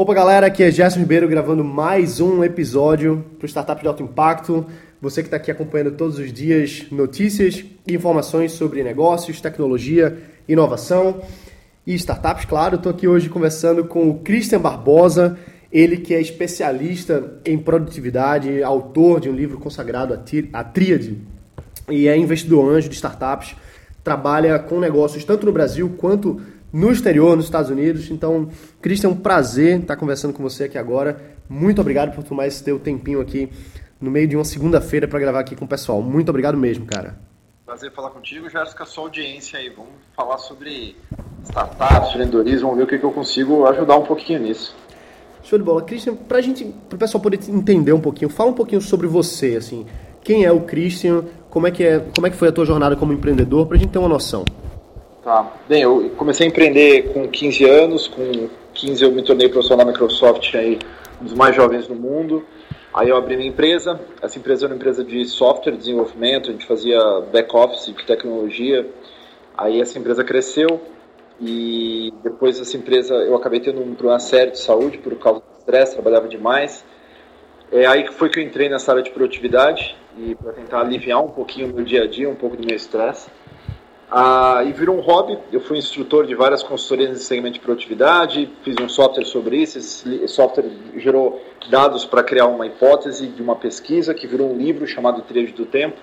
Opa, galera, aqui é Gerson Ribeiro gravando mais um episódio para o Startup de Alto Impacto. Você que está aqui acompanhando todos os dias notícias e informações sobre negócios, tecnologia, inovação e startups, claro. Estou aqui hoje conversando com o Christian Barbosa, ele que é especialista em produtividade, autor de um livro consagrado à Tríade e é investidor anjo de startups, trabalha com negócios tanto no Brasil quanto no exterior, nos Estados Unidos. Então, Cristian, é um prazer estar conversando com você aqui agora. Muito obrigado por tomar esse teu tempinho aqui no meio de uma segunda-feira para gravar aqui com o pessoal. Muito obrigado mesmo, cara. Prazer falar contigo, Jéssica, sua audiência aí. Vamos falar sobre startups, empreendedorismo, vamos ver o que, que eu consigo ajudar um pouquinho nisso. Show de bola. Christian, para gente, para o pessoal poder entender um pouquinho, fala um pouquinho sobre você, assim. Quem é o Christian? Como é que, é, como é que foi a tua jornada como empreendedor, para a gente ter uma noção. Tá. Bem, eu comecei a empreender com 15 anos, com 15 eu me tornei profissional da Microsoft, aí, um dos mais jovens do mundo. Aí eu abri minha empresa, essa empresa era uma empresa de software, desenvolvimento, a gente fazia back-office de tecnologia. Aí essa empresa cresceu e depois essa empresa eu acabei tendo um problema sério de saúde por causa do estresse, trabalhava demais. É aí que foi que eu entrei nessa área de produtividade e para tentar aliviar um pouquinho o meu dia a dia, um pouco do meu estresse. Ah, e virou um hobby. Eu fui instrutor de várias consultorias nesse segmento de produtividade, fiz um software sobre isso. Esse software gerou dados para criar uma hipótese de uma pesquisa que virou um livro chamado Tríade do Tempo.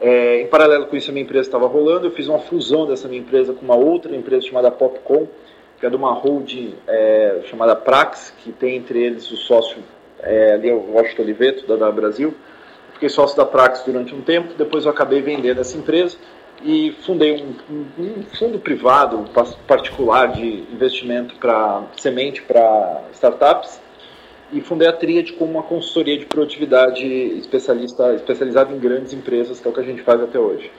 É, em paralelo com isso, a minha empresa estava rolando. Eu fiz uma fusão dessa minha empresa com uma outra empresa chamada Popcom, que é de uma holding é, chamada Prax, que tem entre eles o sócio é, ali, o Washington Oliveto, da, da Brasil. Fiquei sócio da Prax durante um tempo, depois eu acabei vendendo essa empresa e fundei um, um, fundo privado particular de investimento para semente para startups e fundei a Triad como uma consultoria de produtividade especialista especializada em grandes empresas que é o que a gente faz até hoje.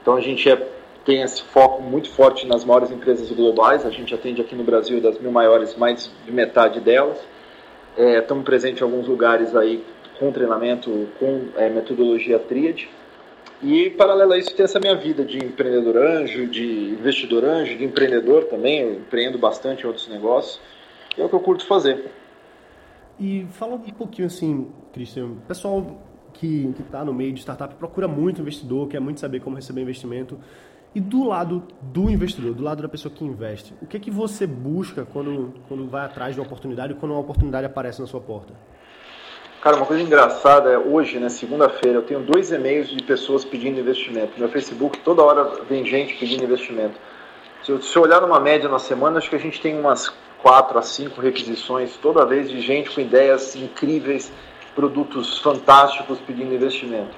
Então a gente é, tem esse foco muito forte nas maiores empresas globais. A gente atende aqui no Brasil das mil maiores mais de metade delas. É, estamos presentes em alguns lugares aí com treinamento com é, metodologia Triad e, paralelo a isso, tem essa minha vida de empreendedor anjo, de investidor anjo, de empreendedor também. Eu empreendo bastante em outros negócios. E é o que eu curto fazer. E fala um pouquinho assim, Cristian, pessoal que está no meio de startup procura muito investidor, quer muito saber como receber investimento. E do lado do investidor, do lado da pessoa que investe, o que, que você busca quando, quando vai atrás de uma oportunidade quando uma oportunidade aparece na sua porta? Cara, uma coisa engraçada é hoje, né, segunda-feira, eu tenho dois e-mails de pessoas pedindo investimento. Meu Facebook, toda hora vem gente pedindo investimento. Se eu, se eu olhar numa média na semana, acho que a gente tem umas quatro a cinco requisições toda vez de gente com ideias incríveis, produtos fantásticos pedindo investimento.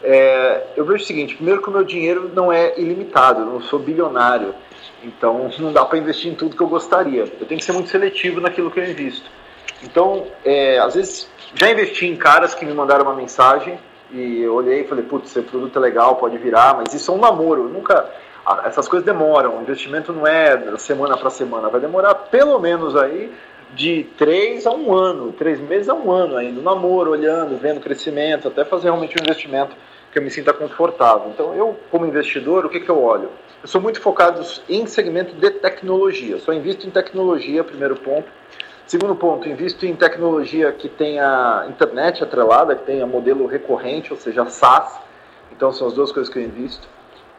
É, eu vejo o seguinte: primeiro, que o meu dinheiro não é ilimitado, eu não sou bilionário, então não dá para investir em tudo que eu gostaria. Eu tenho que ser muito seletivo naquilo que eu invisto. Então, é, às vezes já investi em caras que me mandaram uma mensagem e eu olhei e falei, putz, esse produto é legal, pode virar, mas isso é um namoro. Eu nunca. Essas coisas demoram. O investimento não é semana para semana, vai demorar pelo menos aí de três a um ano, três meses a um ano ainda, um namoro, olhando, vendo crescimento, até fazer realmente um investimento que eu me sinta confortável. Então, eu, como investidor, o que, que eu olho? Eu sou muito focado em segmento de tecnologia, só invisto em tecnologia, primeiro ponto. Segundo ponto, invisto em tecnologia que tenha internet atrelada, que tenha modelo recorrente, ou seja, SaaS. Então são as duas coisas que eu invisto.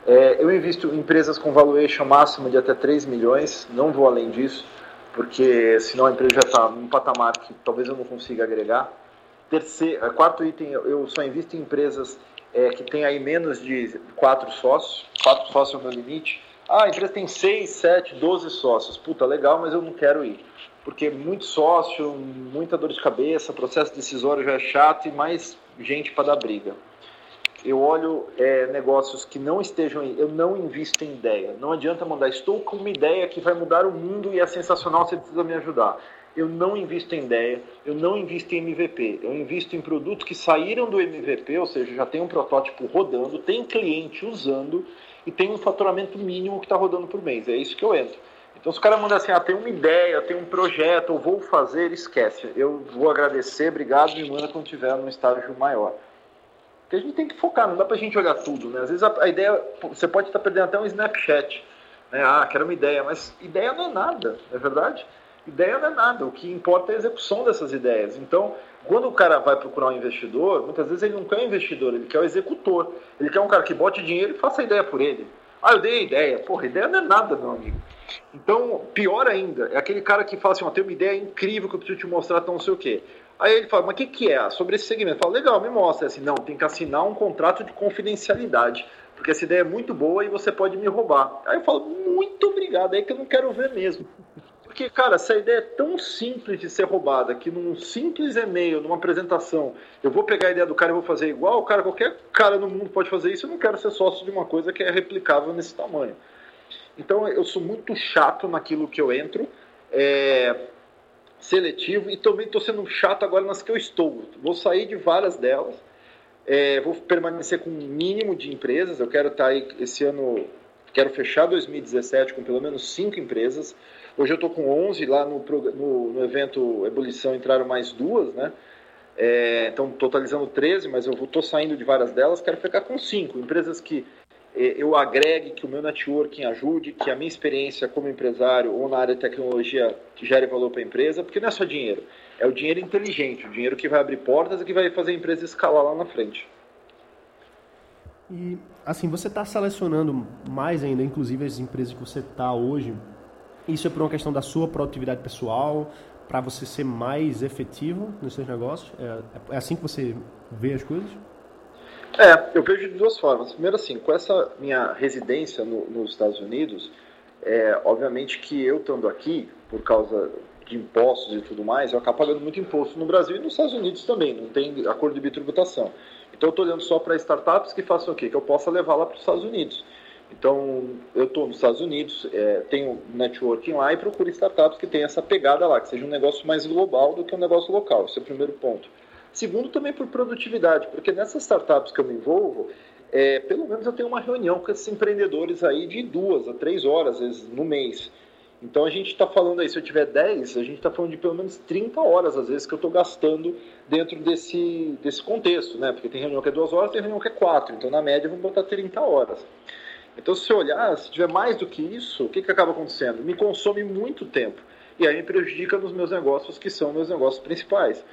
É, eu invisto em empresas com valuation máximo de até 3 milhões, não vou além disso, porque senão a empresa já está num patamar que talvez eu não consiga agregar. Terceiro, é, quarto item, eu só invisto em empresas é, que tem aí menos de 4 sócios. 4 sócios é o meu limite. Ah, a empresa tem 6, 7, 12 sócios. Puta, legal, mas eu não quero ir porque muito sócio, muita dor de cabeça, processo decisório já é chato e mais gente para dar briga. Eu olho é, negócios que não estejam aí, eu não invisto em ideia. Não adianta mandar, estou com uma ideia que vai mudar o mundo e é sensacional, você precisa me ajudar. Eu não invisto em ideia, eu não invisto em MVP. Eu invisto em produtos que saíram do MVP, ou seja, já tem um protótipo rodando, tem cliente usando e tem um faturamento mínimo que está rodando por mês. É isso que eu entro. Então, se o cara manda assim, ah, tem uma ideia, tem um projeto, eu vou fazer, esquece. Eu vou agradecer, obrigado, me manda quando tiver num estágio maior. Porque a gente tem que focar, não dá pra gente olhar tudo, né? Às vezes a, a ideia, você pode estar perdendo até um Snapchat, né? Ah, quero uma ideia, mas ideia não é nada, é verdade? Ideia não é nada, o que importa é a execução dessas ideias. Então, quando o cara vai procurar um investidor, muitas vezes ele não quer um investidor, ele quer o um executor. Ele quer um cara que bote dinheiro e faça a ideia por ele. Ah, eu dei a ideia. Porra, ideia não é nada, meu amigo. Então, pior ainda, é aquele cara que fala assim, ó, tem uma ideia incrível que eu preciso te mostrar, então não sei o quê. Aí ele fala, mas o que, que é? Sobre esse segmento. Fala, legal, me mostra. É assim, não, tem que assinar um contrato de confidencialidade, porque essa ideia é muito boa e você pode me roubar. Aí eu falo, muito obrigado, é que eu não quero ver mesmo. Porque, cara, essa ideia é tão simples de ser roubada que num simples e-mail, numa apresentação, eu vou pegar a ideia do cara e vou fazer igual, cara, qualquer cara no mundo pode fazer isso, eu não quero ser sócio de uma coisa que é replicável nesse tamanho. Então eu sou muito chato naquilo que eu entro, é, seletivo, e também estou sendo chato agora nas que eu estou. Vou sair de várias delas, é, vou permanecer com um mínimo de empresas, eu quero estar tá aí esse ano, quero fechar 2017 com pelo menos cinco empresas, Hoje eu estou com 11, lá no, no, no, evento Ebulição entraram mais duas, né? É, então, totalizando 13, mas eu estou saindo de várias delas, quero ficar com cinco empresas que é, eu agregue, que o meu networking ajude, que a minha experiência como empresário ou na área de tecnologia gere valor para a empresa, porque não é só dinheiro, é o dinheiro inteligente, o dinheiro que vai abrir portas e que vai fazer a empresa escalar lá na frente. E, assim, você está selecionando mais ainda, inclusive as empresas que você está hoje, isso é por uma questão da sua produtividade pessoal, para você ser mais efetivo nos seus negócios? É, é, assim que você vê as coisas? É, eu vejo de duas formas. Primeiro, assim, com essa minha residência no, nos Estados Unidos, é, obviamente que eu estando aqui, por causa de impostos e tudo mais, eu acabo pagando muito imposto no Brasil e nos Estados Unidos também, não tem acordo de bitributação. Então eu estou olhando só para startups que façam o quê? Que eu possa levar lá para os Estados Unidos. Então, eu estou nos Estados Unidos, é, tenho networking lá e procuro startups que tenham essa pegada lá, que seja um negócio mais global do que um negócio local. Esse é o primeiro ponto. Segundo, também por produtividade, porque nessas startups que eu me envolvo, é, pelo menos eu tenho uma reunião com esses empreendedores aí de duas a três horas, às vezes, no mês. Então a gente está falando aí, se eu tiver 10, a gente está falando de pelo menos 30 horas, às vezes, que eu estou gastando dentro desse, desse contexto, né? Porque tem reunião que é duas horas, tem reunião que é quatro. Então, na média, vamos botar 30 horas. Então, se olhar, se tiver mais do que isso, o que, que acaba acontecendo? Me consome muito tempo. E aí me prejudica nos meus negócios, que são meus negócios principais.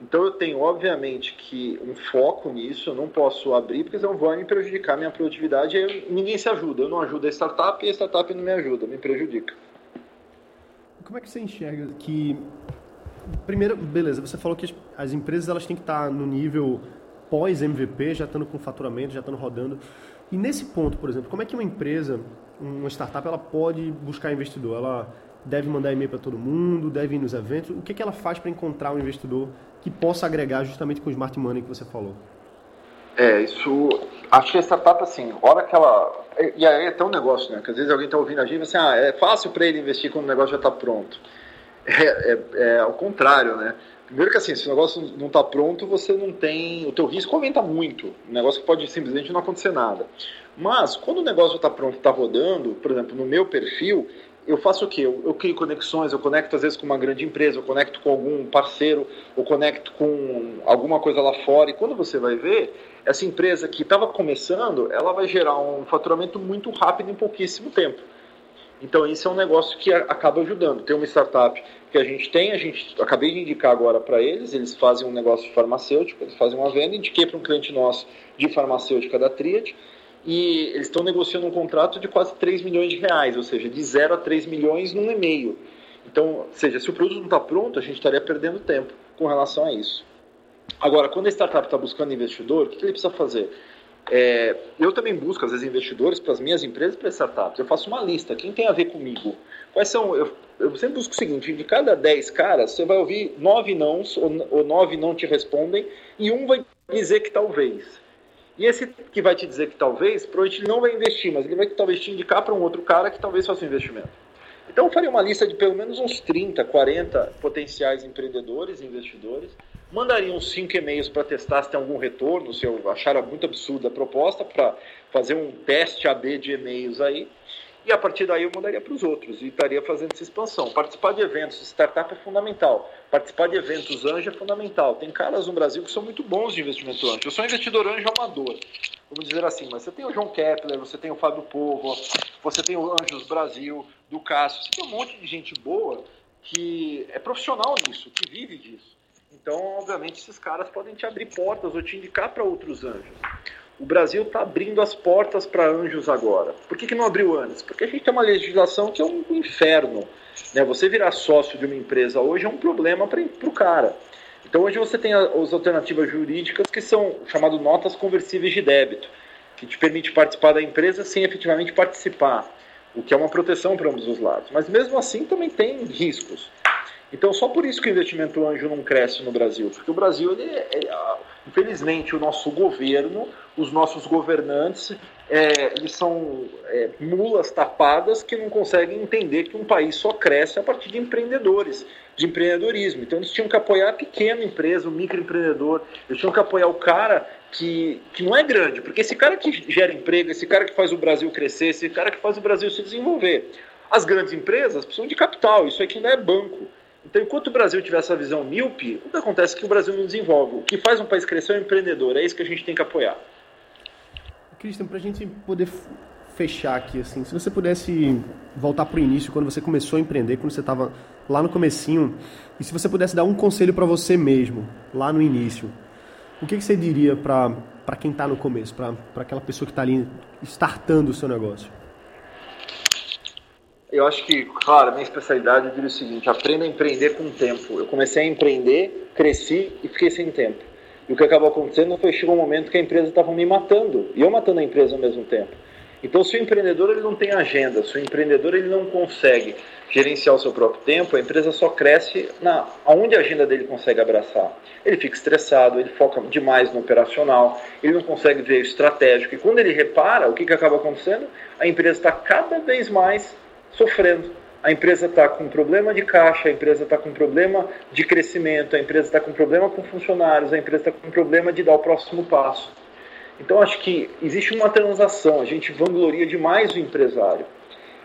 Então, eu tenho, obviamente, que um foco nisso, eu não posso abrir, porque senão vai me prejudicar a minha produtividade e aí ninguém se ajuda. Eu não ajudo a startup e a startup não me ajuda, me prejudica. Como é que você enxerga que. Primeiro, beleza, você falou que as empresas elas têm que estar no nível pós-MVP, já estando com faturamento, já estando rodando. E nesse ponto, por exemplo, como é que uma empresa, uma startup, ela pode buscar investidor? Ela deve mandar e-mail para todo mundo, deve ir nos eventos? O que, que ela faz para encontrar um investidor que possa agregar justamente com o smart money que você falou? É, isso. Acho que a startup, assim, hora que ela. E aí é um negócio, né? Que às vezes alguém está ouvindo a gente e assim, ah, é fácil para ele investir quando o negócio já está pronto. É, é, é ao contrário, né? Primeiro que assim, se o negócio não está pronto, você não tem. O teu risco aumenta muito. Um negócio que pode simplesmente não acontecer nada. Mas quando o negócio está pronto, está rodando, por exemplo, no meu perfil, eu faço o quê? Eu, eu, crio conexões, eu conecto às vezes com uma grande empresa, eu conecto com algum parceiro, eu conecto com alguma coisa lá fora. E quando você vai ver, essa empresa que estava começando, ela vai gerar um faturamento muito rápido em pouquíssimo tempo. Então, isso é um negócio que acaba ajudando. Tem uma startup que a gente tem, a gente acabei de indicar agora para eles, eles fazem um negócio farmacêutico, eles fazem uma venda, indiquei para um cliente nosso de farmacêutica da Triad, e eles estão negociando um contrato de quase 3 milhões de reais, ou seja, de 0 a 3 milhões num e-mail. Então, seja, se o produto não está pronto, a gente estaria perdendo tempo com relação a isso. Agora, quando a startup está buscando investidor, o que ele precisa fazer? É, eu também busco, às vezes, investidores para as minhas empresas, para startups. Eu faço uma lista. Quem tem a ver comigo? Quais são. Eu, eu sempre busco o seguinte: de cada 10 caras, você vai ouvir 9 nãos, ou, 9 não te respondem, e um vai dizer que talvez. E esse que vai te dizer que talvez, provavelmente não vai investir, mas ele vai talvez te indicar para um outro cara que talvez faça um investimento. Então eu faria uma lista de pelo menos uns 30, 40 potenciais empreendedores e investidores mandaria uns 5 e-mails para testar se tem algum retorno, se eu achar muito absurda a proposta, para fazer um teste AB de e-mails aí. E a partir daí eu mandaria para os outros e estaria fazendo essa expansão. Participar de eventos startup é fundamental. Participar de eventos anjo é fundamental. Tem caras no Brasil que são muito bons de investimento anjo. Eu sou investidor anjo amador, vamos dizer assim. Mas você tem o João Kepler, você tem o Fábio Povo, você tem o Anjos Brasil, do Cássio. Você tem um monte de gente boa que é profissional nisso, que vive disso. Então, obviamente, esses caras podem te abrir portas ou te indicar para outros anjos. O Brasil está abrindo as portas para anjos agora. Por que, que não abriu antes? Porque a gente tem uma legislação que é um inferno. Né? Você virar sócio de uma empresa hoje é um problema para o cara. Então hoje você tem as alternativas jurídicas que são chamadas notas conversíveis de débito, que te permite participar da empresa sem efetivamente participar, o que é uma proteção para ambos os lados. Mas mesmo assim também tem riscos. Então, só por isso que o investimento anjo não cresce no Brasil, porque o Brasil, ele, é, é infelizmente, o nosso governo, os nossos governantes, é, eles são é, mulas tapadas que não conseguem entender que um país só cresce a partir de empreendedores, de empreendedorismo. Então, eles tinham que apoiar a pequena empresa, o microempreendedor, eles tinham que apoiar o cara que, que não é grande, porque esse cara que gera emprego, esse cara que faz o Brasil crescer, esse cara que faz o Brasil se desenvolver. As grandes empresas precisam de capital, isso aqui não é banco. Então, enquanto o Brasil tiver essa visão míope, o que acontece é que o Brasil não desenvolve. O que faz um país crescer é o empreendedor. É isso que a gente tem que apoiar. Cristian, para a gente poder fechar aqui, assim, se você pudesse voltar para o início, quando você começou a empreender, quando você estava lá no comecinho, e se você pudesse dar um conselho para você mesmo, lá no início, o que, que você diria para quem está no começo, para aquela pessoa que está ali startando o seu negócio? Eu acho que, claro, minha especialidade eu diria o seguinte: aprenda a empreender com o tempo. Eu comecei a empreender, cresci e fiquei sem tempo. E o que acabou acontecendo foi chegou um momento que a empresa estava me matando e eu matando a empresa ao mesmo tempo. Então, se o empreendedor ele não tem agenda, se o empreendedor ele não consegue gerenciar o seu próprio tempo, a empresa só cresce na aonde a agenda dele consegue abraçar. Ele fica estressado, ele foca demais no operacional, ele não consegue ver o estratégico. E quando ele repara, o que, que acaba acontecendo? A empresa está cada vez mais sofrendo. A empresa está com problema de caixa, a empresa está com problema de crescimento, a empresa está com problema com funcionários, a empresa está com problema de dar o próximo passo. Então acho que existe uma transação, a gente vangloria demais o empresário,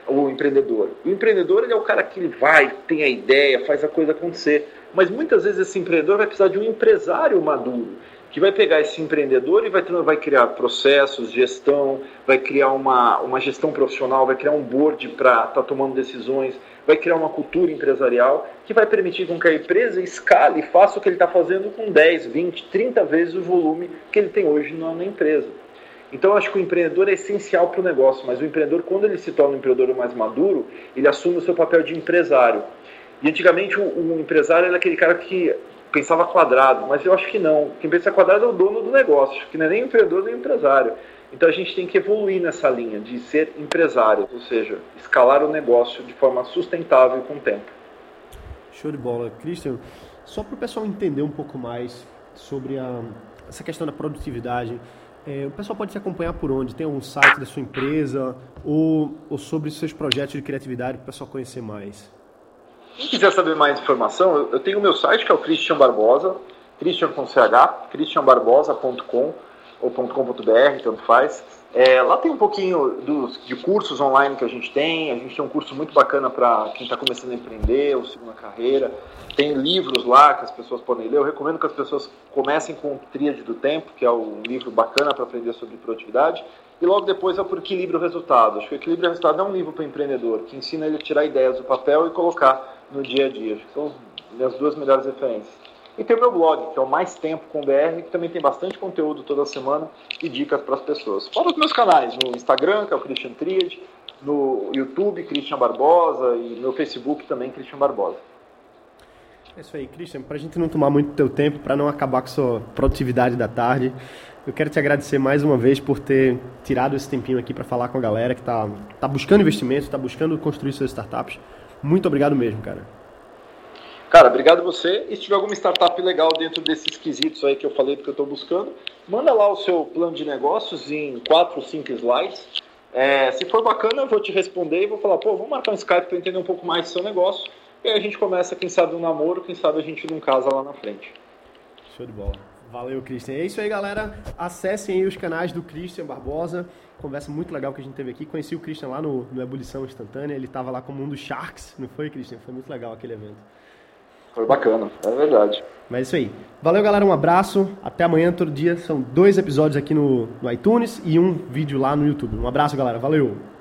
o empreendedor. O empreendedor ele é o cara que vai, tem a ideia, faz a coisa acontecer. Mas muitas vezes esse empreendedor vai precisar de um empresário maduro que vai pegar esse empreendedor e vai, vai criar processos, gestão, vai criar uma, uma gestão profissional, vai criar um board para estar tá tomando decisões, vai criar uma cultura empresarial que vai permitir com que a empresa escale e faça o que ele está fazendo com 10, 20, 30 vezes o volume que ele tem hoje na, na empresa. Então, eu acho que o empreendedor é essencial para o negócio, mas o empreendedor, quando ele se torna um empreendedor mais maduro, ele assume o seu papel de empresário. E antigamente, o, o empresário era aquele cara que pensava quadrado, mas eu acho que não. Quem pensa quadrado é o dono do negócio, que não é nem empreendedor nem empresário. Então a gente tem que evoluir nessa linha de ser empresário, ou seja, escalar o negócio de forma sustentável com o tempo. Show de bola. Christian, só para o pessoal entender um pouco mais sobre a, essa questão da produtividade, é, o pessoal pode se acompanhar por onde? Tem algum site da sua empresa ou, ou sobre seus projetos de criatividade para o pessoal conhecer mais? Quem quiser saber mais informação, eu tenho o meu site que é o Christian Barbosa, Christian com CH, christianbarbosa.com ou .com.br, tanto faz. É, lá tem um pouquinho dos, de cursos online que a gente tem. A gente tem um curso muito bacana para quem está começando a empreender ou segunda carreira. Tem livros lá que as pessoas podem ler. Eu recomendo que as pessoas comecem com o Tríade do Tempo, que é um livro bacana para aprender sobre produtividade. E logo depois é por Equilíbrio Resultado. Acho que o Equilíbrio Resultado é um livro para empreendedor que ensina ele a tirar ideias do papel e colocar no dia a dia. Acho que são as duas melhores referências. E tem o meu blog, que é o Mais Tempo com BR, que também tem bastante conteúdo toda semana e dicas para as pessoas. Fora os meus canais, no Instagram, que é o Christian Triad, no YouTube, Christian Barbosa, e no Facebook também, Christian Barbosa. É isso aí, Christian. Para a gente não tomar muito teu tempo, para não acabar com a sua produtividade da tarde, eu quero te agradecer mais uma vez por ter tirado esse tempinho aqui para falar com a galera que está tá buscando investimento, está buscando construir suas startups. Muito obrigado mesmo, cara. Cara, obrigado você. E se tiver alguma startup legal dentro desses quesitos aí que eu falei que eu estou buscando, manda lá o seu plano de negócios em 4 ou 5 slides. É, se for bacana, eu vou te responder e vou falar, pô, vamos marcar um Skype para entender um pouco mais do seu negócio. E aí a gente começa, quem sabe, um namoro, quem sabe a gente não casa lá na frente. Show de bola. Valeu, Christian. É isso aí, galera. Acessem aí os canais do Christian Barbosa conversa muito legal que a gente teve aqui. Conheci o Christian lá no, no Ebulição Instantânea, ele estava lá como um dos Sharks, não foi, Christian? Foi muito legal aquele evento. Foi bacana, é verdade. Mas é isso aí. Valeu, galera, um abraço. Até amanhã, todo dia. São dois episódios aqui no, no iTunes e um vídeo lá no YouTube. Um abraço, galera. Valeu!